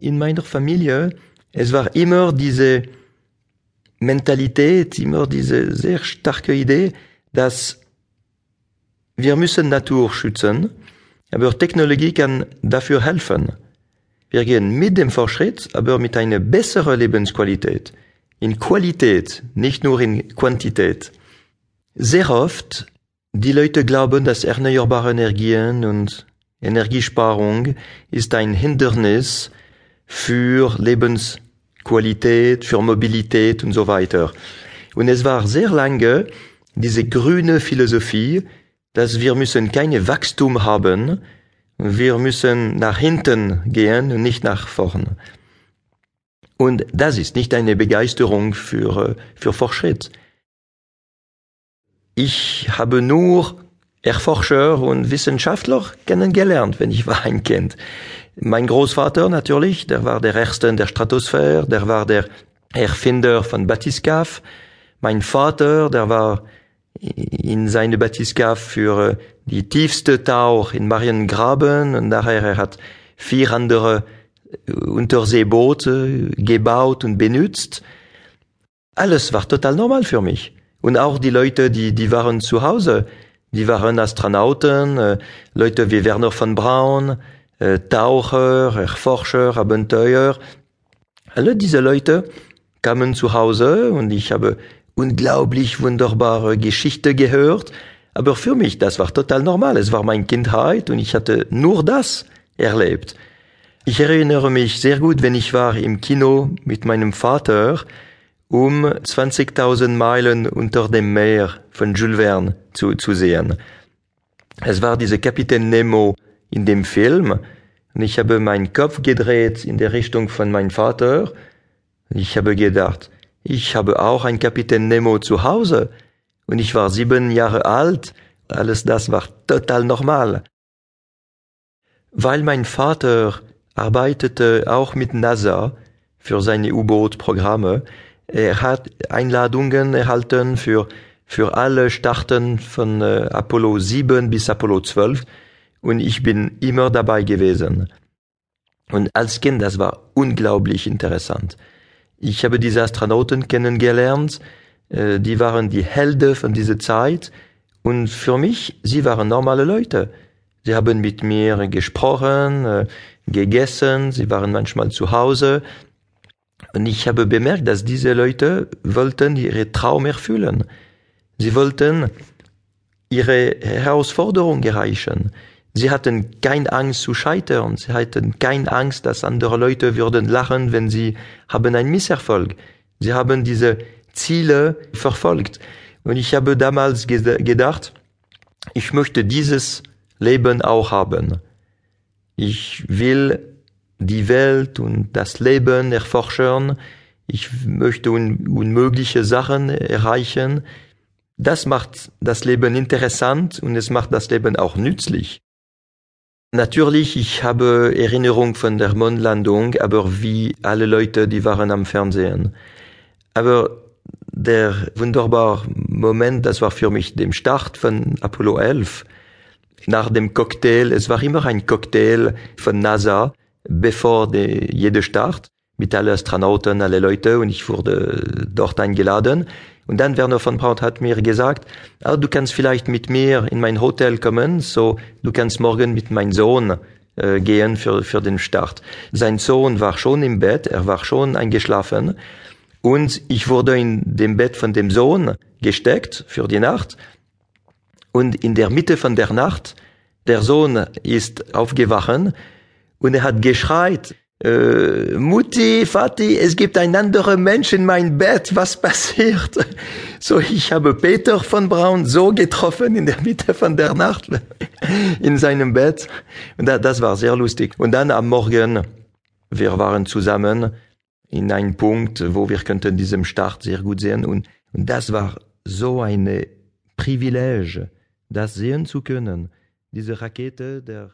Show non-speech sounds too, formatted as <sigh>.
in meiner Familie, es war immer diese Mentalität, immer diese sehr starke Idee, dass wir müssen Natur schützen, aber Technologie kann dafür helfen. Wir gehen mit dem Fortschritt, aber mit einer besseren Lebensqualität. In Qualität, nicht nur in Quantität. Sehr oft, die Leute glauben, dass erneuerbare Energien und Energiesparung ist ein Hindernis für Lebensqualität, für Mobilität und so weiter. Und es war sehr lange diese grüne Philosophie, dass wir müssen keine Wachstum haben, wir müssen nach hinten gehen und nicht nach vorn. Und das ist nicht eine Begeisterung für, für Fortschritt. Ich habe nur Erforscher und Wissenschaftler kennengelernt, wenn ich war ein Kind. Mein Großvater natürlich, der war der Erste in der Stratosphäre, der war der Erfinder von Batiscaf. Mein Vater, der war in seine Batiscaf für die tiefste Tauch in Mariengraben und daher er hat vier andere Unterseeboote gebaut und benutzt. Alles war total normal für mich. Und auch die Leute, die, die waren zu Hause, die waren Astronauten, äh, Leute wie Werner von Braun, äh, Taucher, Erforscher, Abenteuer. Alle diese Leute kamen zu Hause und ich habe unglaublich wunderbare Geschichte gehört. Aber für mich, das war total normal. Es war meine Kindheit und ich hatte nur das erlebt. Ich erinnere mich sehr gut, wenn ich war im Kino mit meinem Vater, um 20.000 Meilen unter dem Meer von Jules Verne zu, zu sehen. Es war dieser Kapitän Nemo in dem Film und ich habe meinen Kopf gedreht in der Richtung von meinem Vater. Ich habe gedacht, ich habe auch ein Kapitän Nemo zu Hause und ich war sieben Jahre alt. Alles das war total normal. Weil mein Vater arbeitete auch mit NASA für seine U-Boot-Programme. Er hat Einladungen erhalten für, für alle Starten von äh, Apollo 7 bis Apollo 12 und ich bin immer dabei gewesen. Und als Kind, das war unglaublich interessant. Ich habe diese Astronauten kennengelernt, äh, die waren die Helden von dieser Zeit und für mich, sie waren normale Leute. Sie haben mit mir gesprochen, äh, gegessen, sie waren manchmal zu Hause und ich habe bemerkt, dass diese Leute wollten ihre Traum erfüllen. Sie wollten ihre Herausforderung erreichen. Sie hatten keine Angst zu scheitern. Sie hatten keine Angst, dass andere Leute würden lachen, wenn sie haben einen Misserfolg. Sie haben diese Ziele verfolgt. Und ich habe damals gedacht, ich möchte dieses Leben auch haben. Ich will die Welt und das Leben erforschen. Ich möchte un unmögliche Sachen erreichen. Das macht das Leben interessant und es macht das Leben auch nützlich. Natürlich, ich habe Erinnerung von der Mondlandung, aber wie alle Leute, die waren am Fernsehen. Aber der wunderbare Moment, das war für mich dem Start von Apollo 11. Nach dem Cocktail, es war immer ein Cocktail von NASA, bevor de, jeder Start, mit allen Astronauten, alle Leute, und ich wurde dort eingeladen. Und dann Werner von Braun hat mir gesagt, ah, du kannst vielleicht mit mir in mein Hotel kommen, so du kannst morgen mit meinem Sohn äh, gehen für, für den Start. Sein Sohn war schon im Bett, er war schon eingeschlafen und ich wurde in dem Bett von dem Sohn gesteckt für die Nacht und in der Mitte von der Nacht, der Sohn ist aufgewachen und er hat geschreit, äh, Mutti, Vati, es gibt ein anderer Mensch in mein Bett, was passiert? <laughs> So, ich habe Peter von Braun so getroffen in der Mitte von der Nacht <laughs> in seinem Bett. Und das war sehr lustig. Und dann am Morgen, wir waren zusammen in einem Punkt, wo wir könnten diesem Start sehr gut sehen. Und, und das war so ein Privileg, das sehen zu können. Diese Rakete, der